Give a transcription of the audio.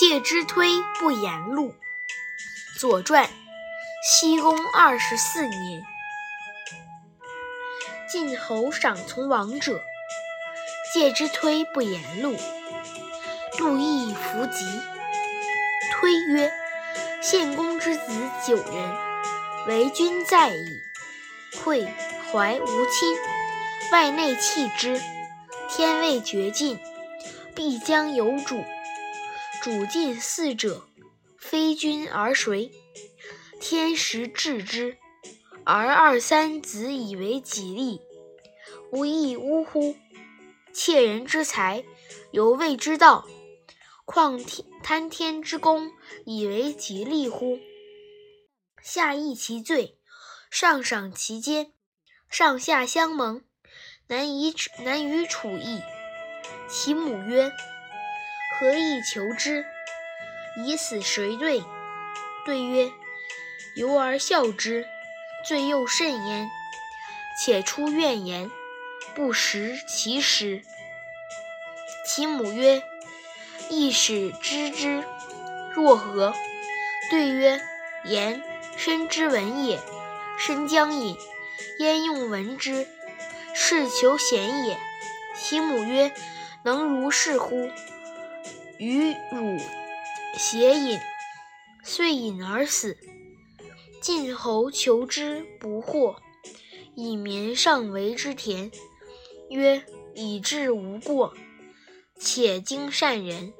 介之推不言禄。左传，西公二十四年，晋侯赏从王者，介之推不言禄。陆亦弗及。推曰：“献公之子九人，为君在矣。愧怀无亲，外内弃之。天未绝尽，必将有主。主尽嗣者，非君而谁？天时至之，而二三子以为己利，无亦呜乎？窃人之财，犹未之道。”况天贪天之功，以为己利乎？下议其罪，上赏其奸，上下相蒙，难以难于处矣。其母曰：“何以求之？以死谁对？”对曰：“由而笑之，罪又甚焉。且出怨言，不食其食。”其母曰。亦使知之，若何？对曰：言身之文也，身将隐，焉用闻之？是求贤也。其母曰：能如是乎？与汝偕饮，遂饮而死。晋侯求之不获，以绵上为之田，曰：以至无过，且经善人。